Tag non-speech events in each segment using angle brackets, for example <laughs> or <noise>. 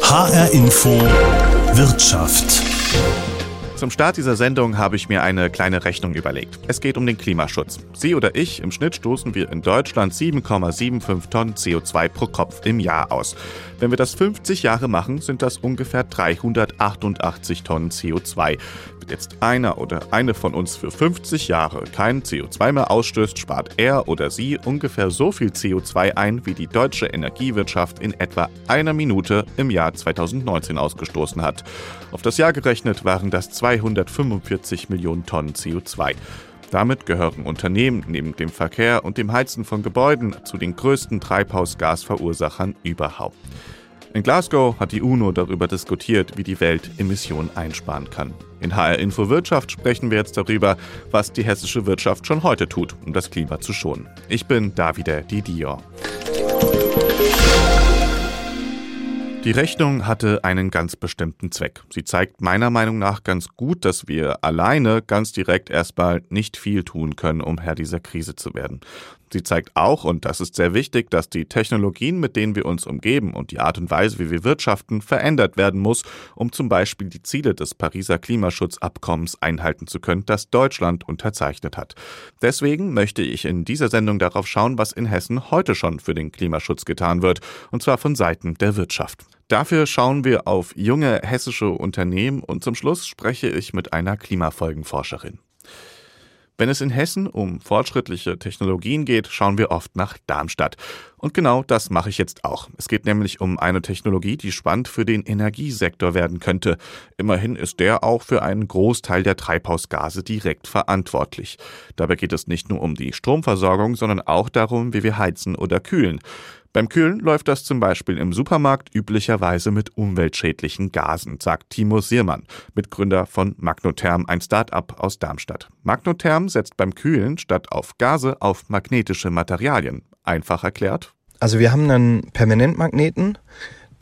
HR Info Wirtschaft. Zum Start dieser Sendung habe ich mir eine kleine Rechnung überlegt. Es geht um den Klimaschutz. Sie oder ich, im Schnitt stoßen wir in Deutschland 7,75 Tonnen CO2 pro Kopf im Jahr aus. Wenn wir das 50 Jahre machen, sind das ungefähr 388 Tonnen CO2. Wenn jetzt einer oder eine von uns für 50 Jahre kein CO2 mehr ausstößt, spart er oder sie ungefähr so viel CO2 ein, wie die deutsche Energiewirtschaft in etwa einer Minute im Jahr 2019 ausgestoßen hat. Auf das Jahr gerechnet waren das 245 Millionen Tonnen CO2. Damit gehören Unternehmen neben dem Verkehr und dem Heizen von Gebäuden zu den größten Treibhausgasverursachern überhaupt. In Glasgow hat die UNO darüber diskutiert, wie die Welt Emissionen einsparen kann. In HR Info Wirtschaft sprechen wir jetzt darüber, was die hessische Wirtschaft schon heute tut, um das Klima zu schonen. Ich bin Davide Didio. Die Rechnung hatte einen ganz bestimmten Zweck. Sie zeigt meiner Meinung nach ganz gut, dass wir alleine ganz direkt erstmal nicht viel tun können, um Herr dieser Krise zu werden. Sie zeigt auch, und das ist sehr wichtig, dass die Technologien, mit denen wir uns umgeben und die Art und Weise, wie wir wirtschaften, verändert werden muss, um zum Beispiel die Ziele des Pariser Klimaschutzabkommens einhalten zu können, das Deutschland unterzeichnet hat. Deswegen möchte ich in dieser Sendung darauf schauen, was in Hessen heute schon für den Klimaschutz getan wird, und zwar von Seiten der Wirtschaft. Dafür schauen wir auf junge hessische Unternehmen und zum Schluss spreche ich mit einer Klimafolgenforscherin. Wenn es in Hessen um fortschrittliche Technologien geht, schauen wir oft nach Darmstadt. Und genau das mache ich jetzt auch. Es geht nämlich um eine Technologie, die spannend für den Energiesektor werden könnte. Immerhin ist der auch für einen Großteil der Treibhausgase direkt verantwortlich. Dabei geht es nicht nur um die Stromversorgung, sondern auch darum, wie wir heizen oder kühlen. Beim Kühlen läuft das zum Beispiel im Supermarkt üblicherweise mit umweltschädlichen Gasen, sagt Timo Siermann, Mitgründer von Magnotherm, ein Start-up aus Darmstadt. Magnotherm setzt beim Kühlen statt auf Gase auf magnetische Materialien. Einfach erklärt? Also wir haben einen Permanentmagneten,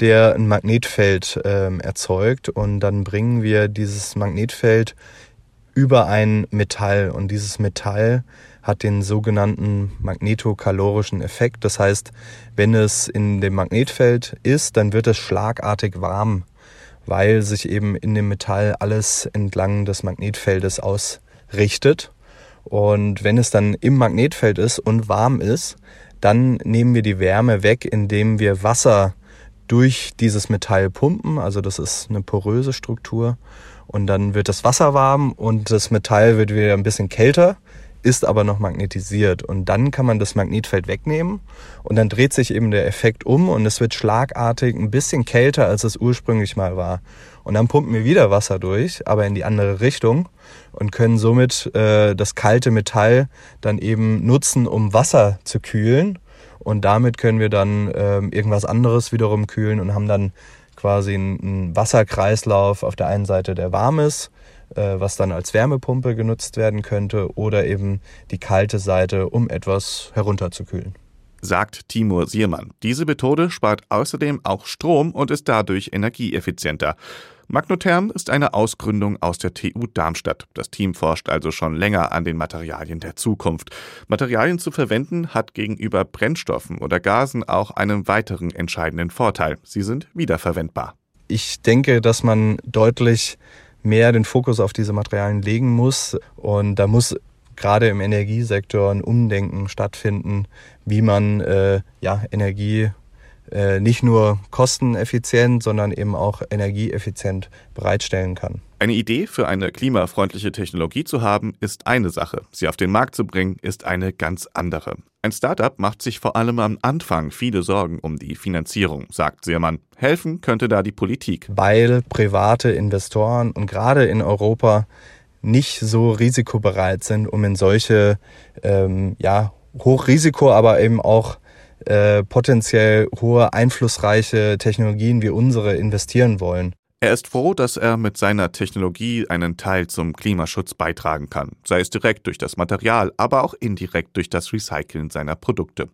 der ein Magnetfeld äh, erzeugt und dann bringen wir dieses Magnetfeld über ein Metall und dieses Metall hat den sogenannten magnetokalorischen Effekt. Das heißt, wenn es in dem Magnetfeld ist, dann wird es schlagartig warm, weil sich eben in dem Metall alles entlang des Magnetfeldes ausrichtet. Und wenn es dann im Magnetfeld ist und warm ist, dann nehmen wir die Wärme weg, indem wir Wasser durch dieses Metall pumpen. Also das ist eine poröse Struktur. Und dann wird das Wasser warm und das Metall wird wieder ein bisschen kälter ist aber noch magnetisiert. Und dann kann man das Magnetfeld wegnehmen und dann dreht sich eben der Effekt um und es wird schlagartig ein bisschen kälter, als es ursprünglich mal war. Und dann pumpen wir wieder Wasser durch, aber in die andere Richtung und können somit äh, das kalte Metall dann eben nutzen, um Wasser zu kühlen. Und damit können wir dann äh, irgendwas anderes wiederum kühlen und haben dann quasi einen Wasserkreislauf auf der einen Seite, der warm ist äh, was dann als Wärmepumpe genutzt werden könnte oder eben die kalte Seite, um etwas herunterzukühlen. Sagt Timur Siermann. Diese Methode spart außerdem auch Strom und ist dadurch energieeffizienter. Magnotherm ist eine Ausgründung aus der TU Darmstadt. Das Team forscht also schon länger an den Materialien der Zukunft. Materialien zu verwenden hat gegenüber Brennstoffen oder Gasen auch einen weiteren entscheidenden Vorteil. Sie sind wiederverwendbar. Ich denke, dass man deutlich mehr den Fokus auf diese Materialien legen muss. Und da muss gerade im Energiesektor ein Umdenken stattfinden, wie man äh, ja, Energie nicht nur kosteneffizient, sondern eben auch energieeffizient bereitstellen kann. Eine Idee für eine klimafreundliche Technologie zu haben, ist eine Sache. Sie auf den Markt zu bringen, ist eine ganz andere. Ein Startup macht sich vor allem am Anfang viele Sorgen um die Finanzierung, sagt Seermann. Helfen könnte da die Politik. Weil private Investoren und gerade in Europa nicht so risikobereit sind, um in solche ähm, ja, Hochrisiko, aber eben auch äh, potenziell hohe, einflussreiche Technologien wie unsere investieren wollen. Er ist froh, dass er mit seiner Technologie einen Teil zum Klimaschutz beitragen kann, sei es direkt durch das Material, aber auch indirekt durch das Recyceln seiner Produkte.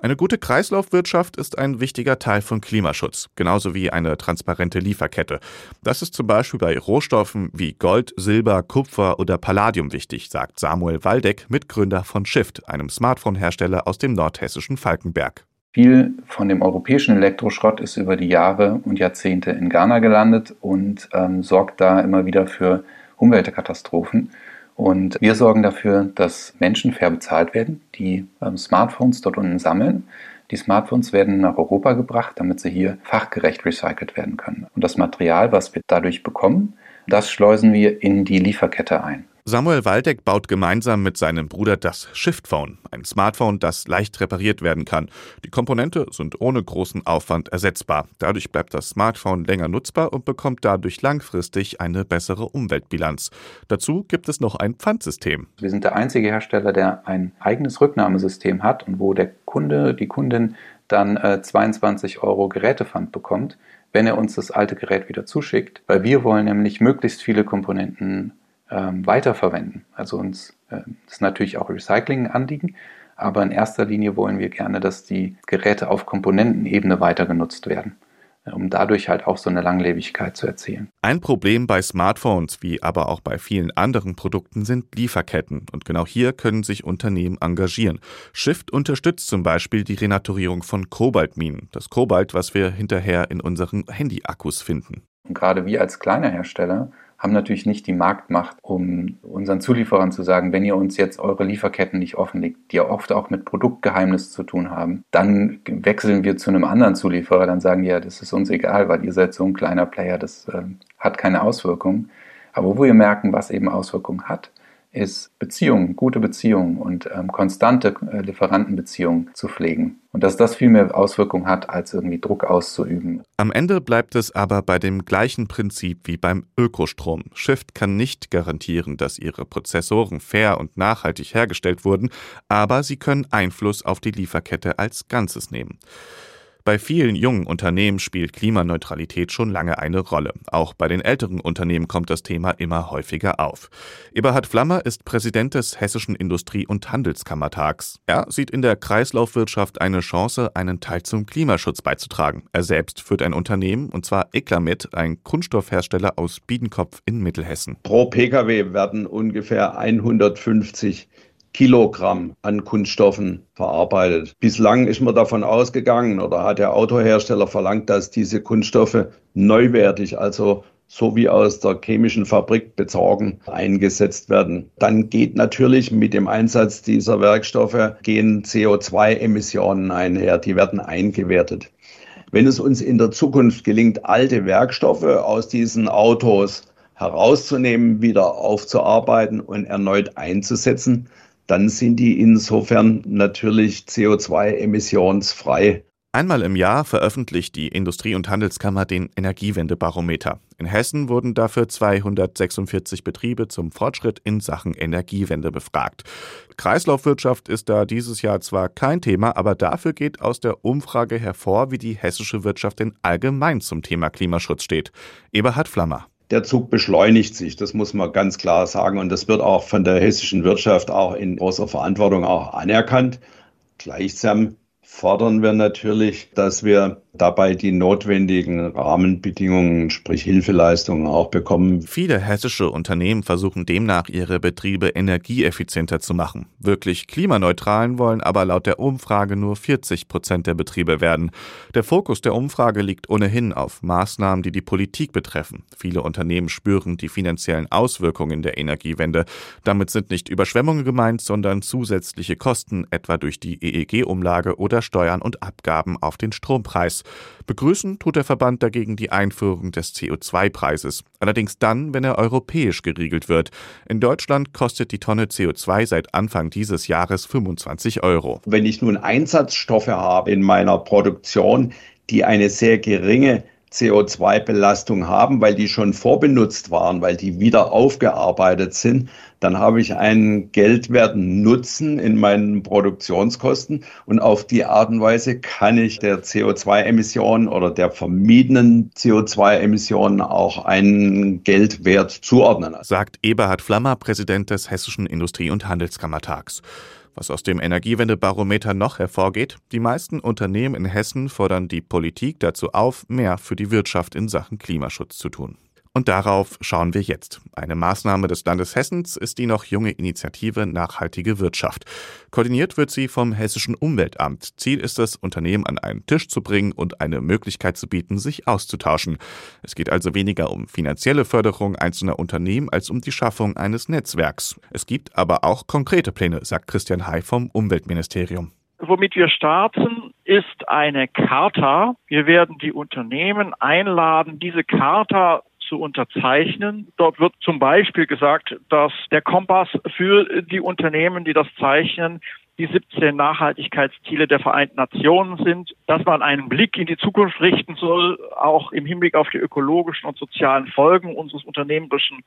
Eine gute Kreislaufwirtschaft ist ein wichtiger Teil von Klimaschutz, genauso wie eine transparente Lieferkette. Das ist zum Beispiel bei Rohstoffen wie Gold, Silber, Kupfer oder Palladium wichtig, sagt Samuel Waldeck, Mitgründer von Shift, einem Smartphone-Hersteller aus dem nordhessischen Falkenberg. Viel von dem europäischen Elektroschrott ist über die Jahre und Jahrzehnte in Ghana gelandet und ähm, sorgt da immer wieder für Umweltkatastrophen. Und wir sorgen dafür, dass Menschen fair bezahlt werden, die ähm, Smartphones dort unten sammeln. Die Smartphones werden nach Europa gebracht, damit sie hier fachgerecht recycelt werden können. Und das Material, was wir dadurch bekommen, das schleusen wir in die Lieferkette ein. Samuel Waldeck baut gemeinsam mit seinem Bruder das Shift-Phone, ein Smartphone, das leicht repariert werden kann. Die Komponente sind ohne großen Aufwand ersetzbar. Dadurch bleibt das Smartphone länger nutzbar und bekommt dadurch langfristig eine bessere Umweltbilanz. Dazu gibt es noch ein Pfandsystem. Wir sind der einzige Hersteller, der ein eigenes Rücknahmesystem hat und wo der Kunde, die Kundin dann äh, 22 Euro Gerätepfand bekommt, wenn er uns das alte Gerät wieder zuschickt, weil wir wollen nämlich möglichst viele Komponenten ähm, weiterverwenden. Also uns äh, ist natürlich auch Recycling-Anliegen, aber in erster Linie wollen wir gerne, dass die Geräte auf Komponentenebene weiter genutzt werden äh, um dadurch halt auch so eine Langlebigkeit zu erzielen. Ein Problem bei Smartphones, wie aber auch bei vielen anderen Produkten, sind Lieferketten. Und genau hier können sich Unternehmen engagieren. Shift unterstützt zum Beispiel die Renaturierung von Kobaltminen. Das Kobalt, was wir hinterher in unseren Handyakkus finden. Und gerade wir als kleiner Hersteller haben natürlich nicht die Marktmacht, um unseren Zulieferern zu sagen, wenn ihr uns jetzt eure Lieferketten nicht offenlegt, die ja oft auch mit Produktgeheimnis zu tun haben, dann wechseln wir zu einem anderen Zulieferer, dann sagen die ja, das ist uns egal, weil ihr seid so ein kleiner Player, das äh, hat keine Auswirkungen. Aber wo wir merken, was eben Auswirkungen hat, ist Beziehungen, gute Beziehungen und ähm, konstante äh, Lieferantenbeziehungen zu pflegen. Und dass das viel mehr Auswirkungen hat, als irgendwie Druck auszuüben. Am Ende bleibt es aber bei dem gleichen Prinzip wie beim Ökostrom. Shift kann nicht garantieren, dass ihre Prozessoren fair und nachhaltig hergestellt wurden, aber sie können Einfluss auf die Lieferkette als Ganzes nehmen. Bei vielen jungen Unternehmen spielt Klimaneutralität schon lange eine Rolle. Auch bei den älteren Unternehmen kommt das Thema immer häufiger auf. Eberhard Flammer ist Präsident des Hessischen Industrie- und Handelskammertags. Er sieht in der Kreislaufwirtschaft eine Chance, einen Teil zum Klimaschutz beizutragen. Er selbst führt ein Unternehmen, und zwar Eklamet, ein Kunststoffhersteller aus Biedenkopf in Mittelhessen. Pro Pkw werden ungefähr 150 Kilogramm an Kunststoffen verarbeitet. Bislang ist man davon ausgegangen oder hat der Autohersteller verlangt, dass diese Kunststoffe neuwertig, also so wie aus der chemischen Fabrik bezogen, eingesetzt werden. Dann geht natürlich mit dem Einsatz dieser Werkstoffe gehen CO2-Emissionen einher, die werden eingewertet. Wenn es uns in der Zukunft gelingt, alte Werkstoffe aus diesen Autos herauszunehmen, wieder aufzuarbeiten und erneut einzusetzen, dann sind die insofern natürlich CO2-emissionsfrei. Einmal im Jahr veröffentlicht die Industrie- und Handelskammer den Energiewendebarometer. In Hessen wurden dafür 246 Betriebe zum Fortschritt in Sachen Energiewende befragt. Kreislaufwirtschaft ist da dieses Jahr zwar kein Thema, aber dafür geht aus der Umfrage hervor, wie die hessische Wirtschaft denn allgemein zum Thema Klimaschutz steht. Eberhard Flammer der Zug beschleunigt sich, das muss man ganz klar sagen. Und das wird auch von der hessischen Wirtschaft auch in großer Verantwortung auch anerkannt. Gleichsam fordern wir natürlich, dass wir dabei die notwendigen Rahmenbedingungen, sprich Hilfeleistungen auch bekommen. Viele hessische Unternehmen versuchen demnach, ihre Betriebe energieeffizienter zu machen. Wirklich klimaneutralen wollen aber laut der Umfrage nur 40 Prozent der Betriebe werden. Der Fokus der Umfrage liegt ohnehin auf Maßnahmen, die die Politik betreffen. Viele Unternehmen spüren die finanziellen Auswirkungen der Energiewende. Damit sind nicht Überschwemmungen gemeint, sondern zusätzliche Kosten, etwa durch die EEG-Umlage oder Steuern und Abgaben auf den Strompreis. Begrüßen tut der Verband dagegen die Einführung des CO2-Preises. Allerdings dann, wenn er europäisch geregelt wird. In Deutschland kostet die Tonne CO2 seit Anfang dieses Jahres 25 Euro. Wenn ich nun Einsatzstoffe habe in meiner Produktion, die eine sehr geringe CO2-Belastung haben, weil die schon vorbenutzt waren, weil die wieder aufgearbeitet sind, dann habe ich einen geldwerten Nutzen in meinen Produktionskosten und auf die Art und Weise kann ich der CO2-Emission oder der vermiedenen CO2-Emissionen auch einen Geldwert zuordnen. Sagt Eberhard Flammer, Präsident des Hessischen Industrie- und Handelskammertags. Was aus dem Energiewendebarometer noch hervorgeht, die meisten Unternehmen in Hessen fordern die Politik dazu auf, mehr für die Wirtschaft in Sachen Klimaschutz zu tun. Und darauf schauen wir jetzt. Eine Maßnahme des Landes Hessens ist die noch junge Initiative Nachhaltige Wirtschaft. Koordiniert wird sie vom Hessischen Umweltamt. Ziel ist es, Unternehmen an einen Tisch zu bringen und eine Möglichkeit zu bieten, sich auszutauschen. Es geht also weniger um finanzielle Förderung einzelner Unternehmen als um die Schaffung eines Netzwerks. Es gibt aber auch konkrete Pläne, sagt Christian Hay vom Umweltministerium. Womit wir starten, ist eine Charta. Wir werden die Unternehmen einladen, diese Charta zu unterzeichnen. Dort wird zum Beispiel gesagt, dass der Kompass für die Unternehmen, die das zeichnen, die 17 Nachhaltigkeitsziele der Vereinten Nationen sind, dass man einen Blick in die Zukunft richten soll, auch im Hinblick auf die ökologischen und sozialen Folgen unseres unternehmerischen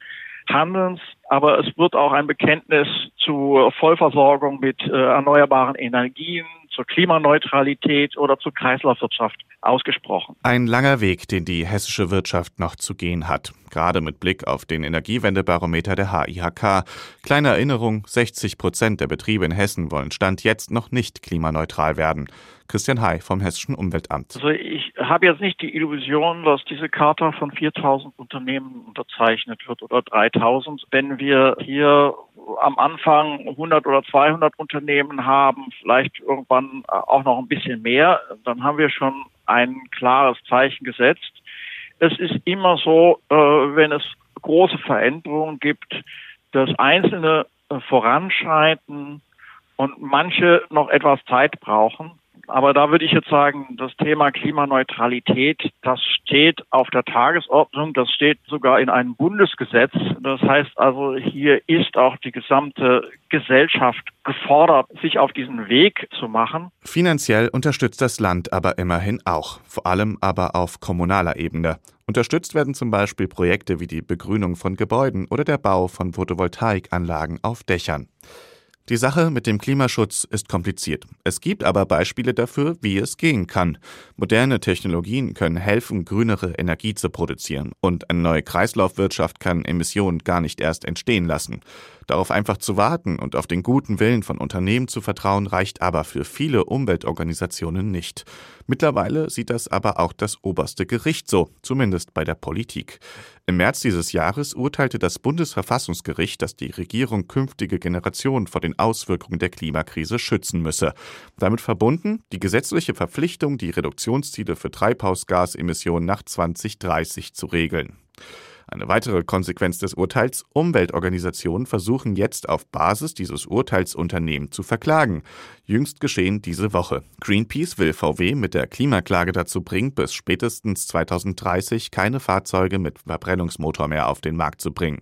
Handelns. Aber es wird auch ein Bekenntnis zur Vollversorgung mit äh, erneuerbaren Energien, zur Klimaneutralität oder zur Kreislaufwirtschaft ausgesprochen. Ein langer Weg, den die hessische Wirtschaft noch zu gehen hat. Gerade mit Blick auf den Energiewendebarometer der HIHK. Kleine Erinnerung, 60 Prozent der Betriebe in Hessen wollen Stand jetzt noch nicht klimaneutral werden. Christian Hay vom Hessischen Umweltamt. Also ich habe jetzt nicht die Illusion, dass diese Charta von 4000 Unternehmen unterzeichnet wird oder 3000. Wenn wir hier am Anfang 100 oder 200 Unternehmen haben, vielleicht irgendwann auch noch ein bisschen mehr, dann haben wir schon ein klares Zeichen gesetzt. Es ist immer so, äh, wenn es große Veränderungen gibt, dass Einzelne äh, voranschreiten und manche noch etwas Zeit brauchen. Aber da würde ich jetzt sagen, das Thema Klimaneutralität, das steht auf der Tagesordnung, das steht sogar in einem Bundesgesetz. Das heißt also, hier ist auch die gesamte Gesellschaft gefordert, sich auf diesen Weg zu machen. Finanziell unterstützt das Land aber immerhin auch, vor allem aber auf kommunaler Ebene. Unterstützt werden zum Beispiel Projekte wie die Begrünung von Gebäuden oder der Bau von Photovoltaikanlagen auf Dächern. Die Sache mit dem Klimaschutz ist kompliziert. Es gibt aber Beispiele dafür, wie es gehen kann. Moderne Technologien können helfen, grünere Energie zu produzieren. Und eine neue Kreislaufwirtschaft kann Emissionen gar nicht erst entstehen lassen. Darauf einfach zu warten und auf den guten Willen von Unternehmen zu vertrauen, reicht aber für viele Umweltorganisationen nicht. Mittlerweile sieht das aber auch das oberste Gericht so, zumindest bei der Politik. Im März dieses Jahres urteilte das Bundesverfassungsgericht, dass die Regierung künftige Generationen vor den Auswirkungen der Klimakrise schützen müsse. Damit verbunden die gesetzliche Verpflichtung, die Reduktionsziele für Treibhausgasemissionen nach 2030 zu regeln. Eine weitere Konsequenz des Urteils, Umweltorganisationen versuchen jetzt auf Basis dieses Urteils Unternehmen zu verklagen. Jüngst geschehen diese Woche. Greenpeace will VW mit der Klimaklage dazu bringen, bis spätestens 2030 keine Fahrzeuge mit Verbrennungsmotor mehr auf den Markt zu bringen.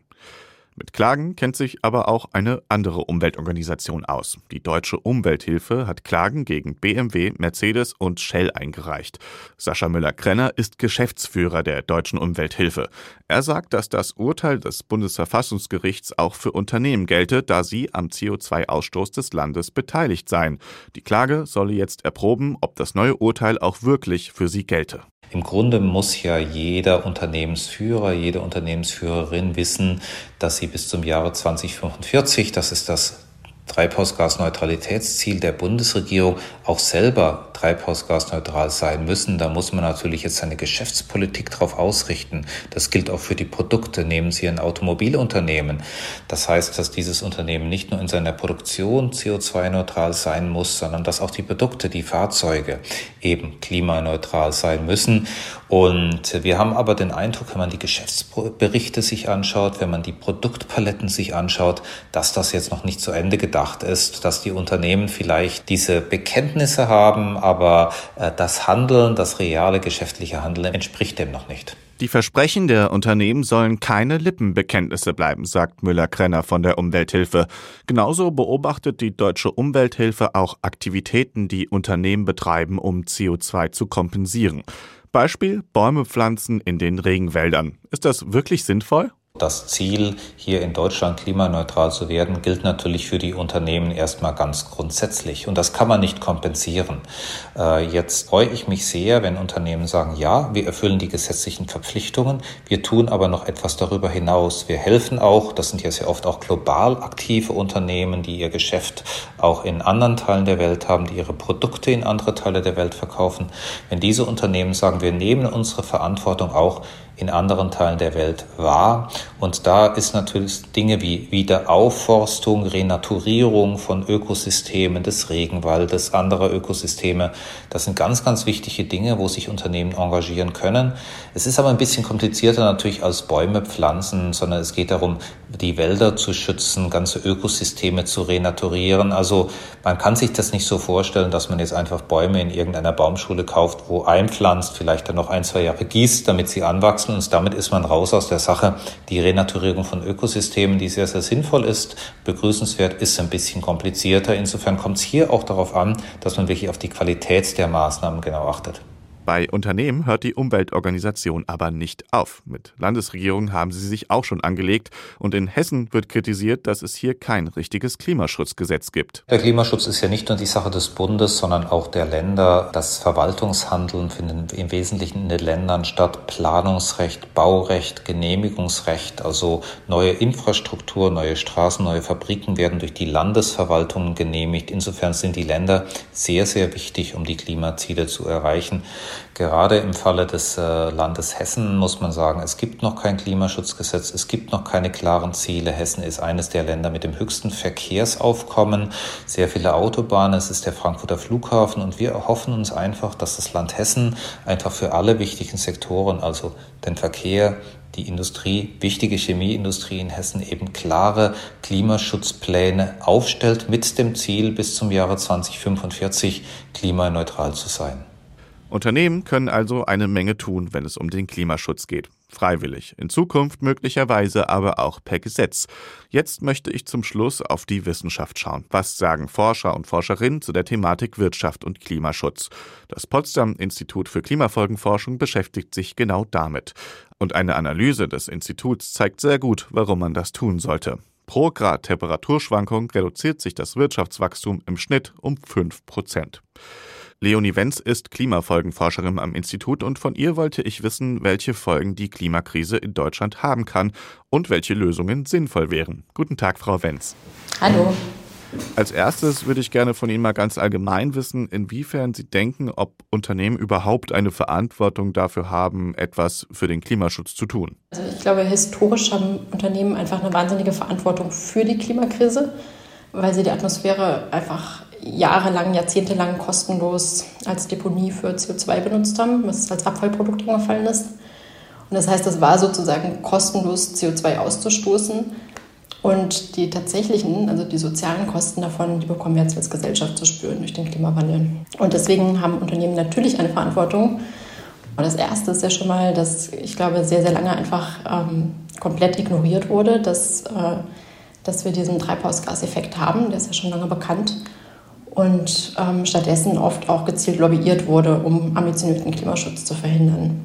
Mit Klagen kennt sich aber auch eine andere Umweltorganisation aus. Die Deutsche Umwelthilfe hat Klagen gegen BMW, Mercedes und Shell eingereicht. Sascha Müller-Krenner ist Geschäftsführer der Deutschen Umwelthilfe. Er sagt, dass das Urteil des Bundesverfassungsgerichts auch für Unternehmen gelte, da sie am CO2-Ausstoß des Landes beteiligt seien. Die Klage solle jetzt erproben, ob das neue Urteil auch wirklich für sie gelte. Im Grunde muss ja jeder Unternehmensführer, jede Unternehmensführerin wissen, dass sie bis zum Jahre 2045, das ist das Treibhausgasneutralitätsziel der Bundesregierung auch selber treibhausgasneutral sein müssen. Da muss man natürlich jetzt seine Geschäftspolitik darauf ausrichten. Das gilt auch für die Produkte. Nehmen Sie ein Automobilunternehmen. Das heißt, dass dieses Unternehmen nicht nur in seiner Produktion CO2-neutral sein muss, sondern dass auch die Produkte, die Fahrzeuge eben klimaneutral sein müssen. Und wir haben aber den Eindruck, wenn man die Geschäftsberichte sich anschaut, wenn man die Produktpaletten sich anschaut, dass das jetzt noch nicht zu Ende gedacht ist, dass die Unternehmen vielleicht diese Bekenntnisse haben, aber äh, das Handeln, das reale geschäftliche Handeln entspricht dem noch nicht. Die Versprechen der Unternehmen sollen keine Lippenbekenntnisse bleiben, sagt Müller-Krenner von der Umwelthilfe. Genauso beobachtet die Deutsche Umwelthilfe auch Aktivitäten, die Unternehmen betreiben, um CO2 zu kompensieren. Beispiel Bäume pflanzen in den Regenwäldern. Ist das wirklich sinnvoll? Das Ziel, hier in Deutschland klimaneutral zu werden, gilt natürlich für die Unternehmen erstmal ganz grundsätzlich. Und das kann man nicht kompensieren. Äh, jetzt freue ich mich sehr, wenn Unternehmen sagen, ja, wir erfüllen die gesetzlichen Verpflichtungen, wir tun aber noch etwas darüber hinaus. Wir helfen auch, das sind ja sehr oft auch global aktive Unternehmen, die ihr Geschäft auch in anderen Teilen der Welt haben, die ihre Produkte in andere Teile der Welt verkaufen. Wenn diese Unternehmen sagen, wir nehmen unsere Verantwortung auch in anderen Teilen der Welt wahr. Und da ist natürlich Dinge wie Wiederaufforstung, Renaturierung von Ökosystemen des Regenwaldes, anderer Ökosysteme. Das sind ganz, ganz wichtige Dinge, wo sich Unternehmen engagieren können. Es ist aber ein bisschen komplizierter natürlich als Bäume pflanzen, sondern es geht darum, die Wälder zu schützen, ganze Ökosysteme zu renaturieren. Also man kann sich das nicht so vorstellen, dass man jetzt einfach Bäume in irgendeiner Baumschule kauft, wo einpflanzt, vielleicht dann noch ein, zwei Jahre gießt, damit sie anwachsen. Und damit ist man raus aus der Sache. Die Renaturierung von Ökosystemen, die sehr, sehr sinnvoll ist, begrüßenswert, ist ein bisschen komplizierter. Insofern kommt es hier auch darauf an, dass man wirklich auf die Qualität der Maßnahmen genau achtet. Bei Unternehmen hört die Umweltorganisation aber nicht auf. Mit Landesregierungen haben sie sich auch schon angelegt und in Hessen wird kritisiert, dass es hier kein richtiges Klimaschutzgesetz gibt. Der Klimaschutz ist ja nicht nur die Sache des Bundes, sondern auch der Länder. Das Verwaltungshandeln findet im Wesentlichen in den Ländern statt. Planungsrecht, Baurecht, Genehmigungsrecht, also neue Infrastruktur, neue Straßen, neue Fabriken werden durch die Landesverwaltungen genehmigt. Insofern sind die Länder sehr, sehr wichtig, um die Klimaziele zu erreichen. Gerade im Falle des äh, Landes Hessen muss man sagen, es gibt noch kein Klimaschutzgesetz, es gibt noch keine klaren Ziele. Hessen ist eines der Länder mit dem höchsten Verkehrsaufkommen, sehr viele Autobahnen, es ist der Frankfurter Flughafen und wir erhoffen uns einfach, dass das Land Hessen einfach für alle wichtigen Sektoren, also den Verkehr, die Industrie, wichtige Chemieindustrie in Hessen eben klare Klimaschutzpläne aufstellt mit dem Ziel, bis zum Jahre 2045 klimaneutral zu sein. Unternehmen können also eine Menge tun, wenn es um den Klimaschutz geht. Freiwillig, in Zukunft möglicherweise aber auch per Gesetz. Jetzt möchte ich zum Schluss auf die Wissenschaft schauen. Was sagen Forscher und Forscherinnen zu der Thematik Wirtschaft und Klimaschutz? Das Potsdam Institut für Klimafolgenforschung beschäftigt sich genau damit. Und eine Analyse des Instituts zeigt sehr gut, warum man das tun sollte. Pro Grad Temperaturschwankung reduziert sich das Wirtschaftswachstum im Schnitt um 5 Prozent. Leonie Wenz ist Klimafolgenforscherin am Institut und von ihr wollte ich wissen, welche Folgen die Klimakrise in Deutschland haben kann und welche Lösungen sinnvoll wären. Guten Tag, Frau Wenz. Hallo. Als erstes würde ich gerne von Ihnen mal ganz allgemein wissen, inwiefern Sie denken, ob Unternehmen überhaupt eine Verantwortung dafür haben, etwas für den Klimaschutz zu tun. Also ich glaube, historisch haben Unternehmen einfach eine wahnsinnige Verantwortung für die Klimakrise, weil sie die Atmosphäre einfach jahrelang, jahrzehntelang kostenlos als Deponie für CO2 benutzt haben, was als Abfallprodukt angefallen ist. Und das heißt, es war sozusagen kostenlos CO2 auszustoßen. Und die tatsächlichen, also die sozialen Kosten davon, die bekommen wir jetzt als Gesellschaft zu spüren durch den Klimawandel. Und deswegen haben Unternehmen natürlich eine Verantwortung. Und das Erste ist ja schon mal, dass ich glaube, sehr, sehr lange einfach ähm, komplett ignoriert wurde, dass, äh, dass wir diesen Treibhausgaseffekt haben. Der ist ja schon lange bekannt und ähm, stattdessen oft auch gezielt lobbyiert wurde, um ambitionierten Klimaschutz zu verhindern.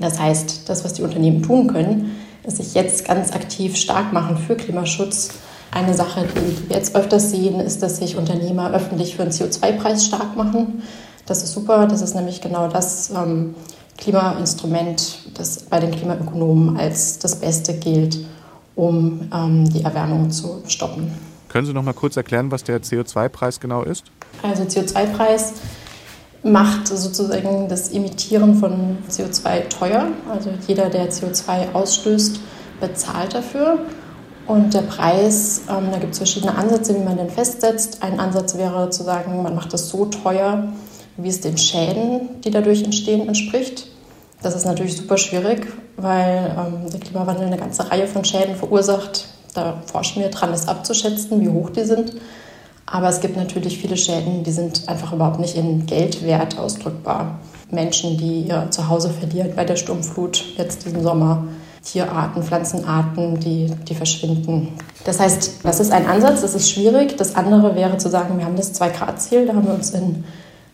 Das heißt, das, was die Unternehmen tun können, ist sich jetzt ganz aktiv stark machen für Klimaschutz. Eine Sache, die wir jetzt öfters sehen, ist, dass sich Unternehmer öffentlich für einen CO2-Preis stark machen. Das ist super. Das ist nämlich genau das ähm, Klimainstrument, das bei den Klimaökonomen als das Beste gilt, um ähm, die Erwärmung zu stoppen. Können Sie noch mal kurz erklären, was der CO2-Preis genau ist? Also CO2-Preis macht sozusagen das Emittieren von CO2 teuer. Also jeder, der CO2 ausstößt, bezahlt dafür. Und der Preis, ähm, da gibt es verschiedene Ansätze, wie man den festsetzt. Ein Ansatz wäre zu sagen, man macht das so teuer, wie es den Schäden, die dadurch entstehen, entspricht. Das ist natürlich super schwierig, weil ähm, der Klimawandel eine ganze Reihe von Schäden verursacht, da forschen wir dran, das abzuschätzen, wie hoch die sind. Aber es gibt natürlich viele Schäden, die sind einfach überhaupt nicht in Geldwert ausdrückbar. Menschen, die ihr Zuhause verlieren bei der Sturmflut jetzt diesen Sommer. Tierarten, Pflanzenarten, die, die verschwinden. Das heißt, das ist ein Ansatz, das ist schwierig. Das andere wäre zu sagen, wir haben das 2-Grad-Ziel, da haben wir uns in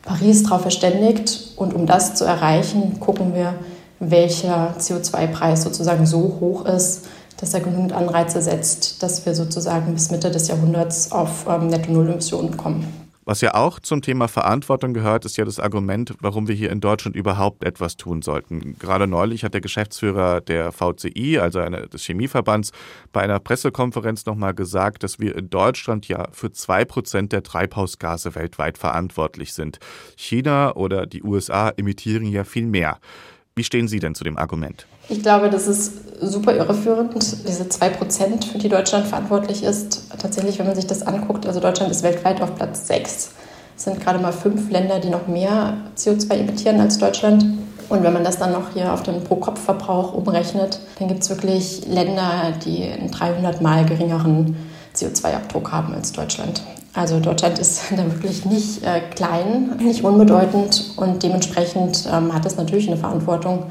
Paris darauf verständigt. Und um das zu erreichen, gucken wir, welcher CO2-Preis sozusagen so hoch ist, dass er genügend Anreize setzt, dass wir sozusagen bis Mitte des Jahrhunderts auf ähm, Netto-Null-Emissionen kommen. Was ja auch zum Thema Verantwortung gehört, ist ja das Argument, warum wir hier in Deutschland überhaupt etwas tun sollten. Gerade neulich hat der Geschäftsführer der VCI, also eine, des Chemieverbands, bei einer Pressekonferenz nochmal gesagt, dass wir in Deutschland ja für zwei Prozent der Treibhausgase weltweit verantwortlich sind. China oder die USA emittieren ja viel mehr. Wie stehen Sie denn zu dem Argument? Ich glaube, das ist super irreführend, diese zwei Prozent, für die Deutschland verantwortlich ist. Tatsächlich, wenn man sich das anguckt, also Deutschland ist weltweit auf Platz sechs. Es sind gerade mal fünf Länder, die noch mehr CO2 emittieren als Deutschland. Und wenn man das dann noch hier auf den Pro-Kopf-Verbrauch umrechnet, dann gibt es wirklich Länder, die einen 300 mal geringeren CO2-Abdruck haben als Deutschland. Also Deutschland ist <laughs> da wirklich nicht äh, klein, nicht unbedeutend und dementsprechend ähm, hat es natürlich eine Verantwortung,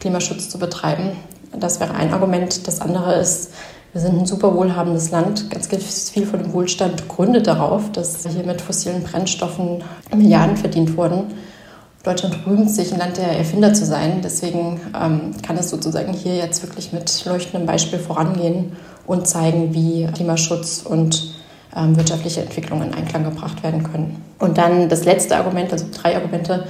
Klimaschutz zu betreiben. Das wäre ein Argument. Das andere ist, wir sind ein super wohlhabendes Land. Ganz viel von dem Wohlstand gründet darauf, dass hier mit fossilen Brennstoffen Milliarden verdient wurden. Deutschland rühmt sich, ein Land der Erfinder zu sein. Deswegen ähm, kann es sozusagen hier jetzt wirklich mit leuchtendem Beispiel vorangehen und zeigen, wie Klimaschutz und wirtschaftliche Entwicklung in Einklang gebracht werden können. Und dann das letzte Argument, also drei Argumente,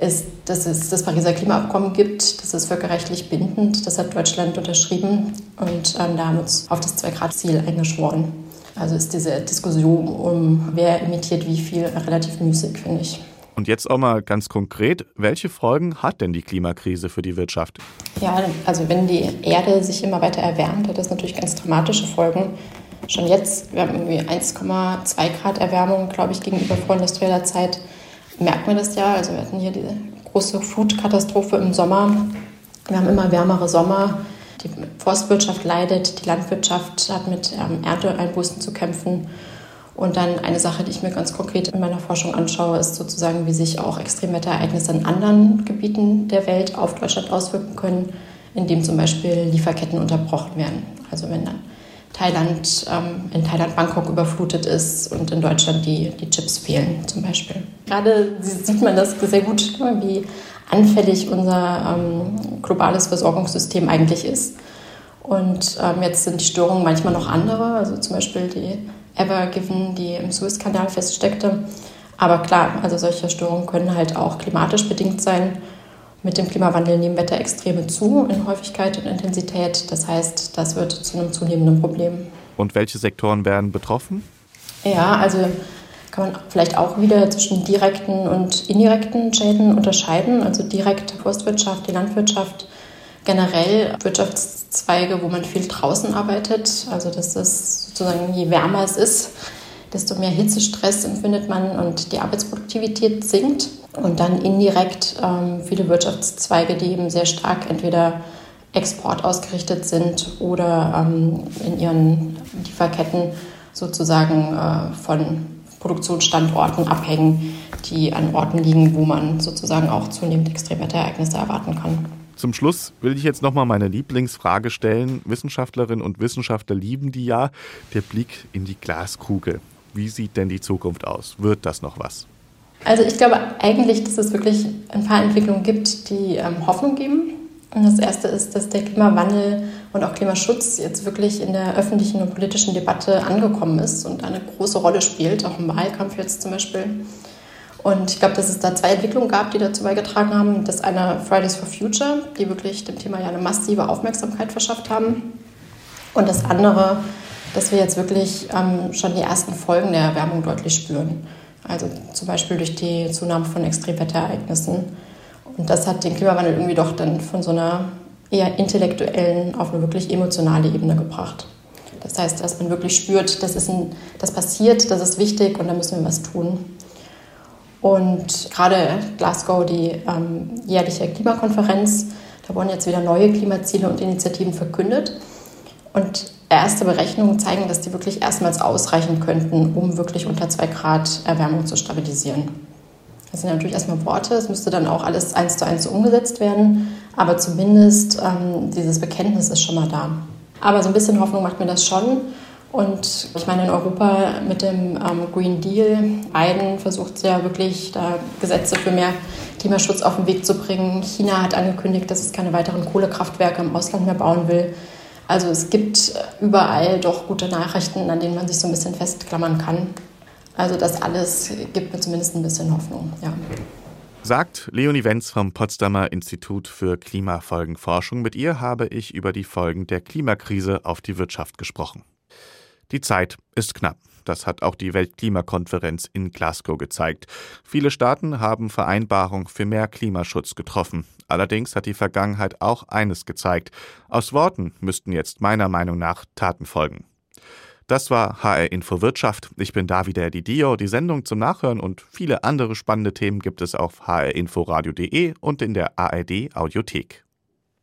ist, dass es das Pariser Klimaabkommen gibt. Das ist völkerrechtlich bindend. Das hat Deutschland unterschrieben und ähm, da haben wir uns auf das 2-Grad-Ziel eingeschworen. Also ist diese Diskussion um, wer emittiert wie viel, relativ müßig, finde ich. Und jetzt auch mal ganz konkret, welche Folgen hat denn die Klimakrise für die Wirtschaft? Ja, also wenn die Erde sich immer weiter erwärmt, hat das natürlich ganz dramatische Folgen schon jetzt, wir haben irgendwie 1,2 Grad Erwärmung, glaube ich, gegenüber vorindustrieller Zeit, merkt man das ja. Also wir hatten hier diese große Flutkatastrophe im Sommer. Wir haben immer wärmere Sommer. Die Forstwirtschaft leidet, die Landwirtschaft hat mit ähm, Ernteeinbußen zu kämpfen. Und dann eine Sache, die ich mir ganz konkret in meiner Forschung anschaue, ist sozusagen, wie sich auch Extremwetterereignisse in anderen Gebieten der Welt auf Deutschland auswirken können, indem zum Beispiel Lieferketten unterbrochen werden. Also wenn dann Thailand, ähm, in Thailand Bangkok überflutet ist und in Deutschland die, die Chips fehlen zum Beispiel. Gerade sieht man das sehr gut, wie anfällig unser ähm, globales Versorgungssystem eigentlich ist. Und ähm, jetzt sind die Störungen manchmal noch andere, also zum Beispiel die Ever Given, die im Suezkanal feststeckte. Aber klar, also solche Störungen können halt auch klimatisch bedingt sein mit dem Klimawandel nehmen Wetterextreme zu in Häufigkeit und Intensität. Das heißt, das wird zu einem zunehmenden Problem. Und welche Sektoren werden betroffen? Ja, also kann man vielleicht auch wieder zwischen direkten und indirekten Schäden unterscheiden. Also direkte Forstwirtschaft, die Landwirtschaft, generell Wirtschaftszweige, wo man viel draußen arbeitet. Also das ist sozusagen, je wärmer es ist, desto mehr Hitzestress empfindet man und die Arbeitsproduktivität sinkt. Und dann indirekt ähm, viele Wirtschaftszweige, die eben sehr stark entweder Export ausgerichtet sind oder ähm, in ihren Lieferketten sozusagen äh, von Produktionsstandorten abhängen, die an Orten liegen, wo man sozusagen auch zunehmend Extremwetterereignisse erwarten kann. Zum Schluss will ich jetzt nochmal meine Lieblingsfrage stellen. Wissenschaftlerinnen und Wissenschaftler lieben die ja. Der Blick in die Glaskugel. Wie sieht denn die Zukunft aus? Wird das noch was? Also ich glaube eigentlich, dass es wirklich ein paar Entwicklungen gibt, die ähm, Hoffnung geben. Und das erste ist, dass der Klimawandel und auch Klimaschutz jetzt wirklich in der öffentlichen und politischen Debatte angekommen ist und eine große Rolle spielt, auch im Wahlkampf jetzt zum Beispiel. Und ich glaube, dass es da zwei Entwicklungen gab, die dazu beigetragen haben. Das eine Fridays for Future, die wirklich dem Thema ja eine massive Aufmerksamkeit verschafft haben. Und das andere, dass wir jetzt wirklich ähm, schon die ersten Folgen der Erwärmung deutlich spüren. Also zum Beispiel durch die Zunahme von Extremwetterereignissen. Und das hat den Klimawandel irgendwie doch dann von so einer eher intellektuellen auf eine wirklich emotionale Ebene gebracht. Das heißt, dass man wirklich spürt, das, ist ein, das passiert, das ist wichtig und da müssen wir was tun. Und gerade Glasgow, die ähm, jährliche Klimakonferenz, da wurden jetzt wieder neue Klimaziele und Initiativen verkündet. Und erste Berechnungen zeigen, dass die wirklich erstmals ausreichen könnten, um wirklich unter 2 Grad Erwärmung zu stabilisieren. Das sind natürlich erstmal Worte, es müsste dann auch alles eins zu eins umgesetzt werden, aber zumindest ähm, dieses Bekenntnis ist schon mal da. Aber so ein bisschen Hoffnung macht mir das schon. Und ich meine, in Europa mit dem ähm, Green Deal, Biden versucht ja wirklich da Gesetze für mehr Klimaschutz auf den Weg zu bringen. China hat angekündigt, dass es keine weiteren Kohlekraftwerke im Ausland mehr bauen will. Also es gibt überall doch gute Nachrichten, an denen man sich so ein bisschen festklammern kann. Also das alles gibt mir zumindest ein bisschen Hoffnung, ja. Sagt Leonie Wenz vom Potsdamer Institut für Klimafolgenforschung. Mit ihr habe ich über die Folgen der Klimakrise auf die Wirtschaft gesprochen. Die Zeit ist knapp. Das hat auch die Weltklimakonferenz in Glasgow gezeigt. Viele Staaten haben Vereinbarungen für mehr Klimaschutz getroffen. Allerdings hat die Vergangenheit auch eines gezeigt. Aus Worten müssten jetzt meiner Meinung nach Taten folgen. Das war HR Info Wirtschaft. Ich bin Davide Didio. Die Sendung zum Nachhören und viele andere spannende Themen gibt es auf hrinforadio.de und in der ARD Audiothek.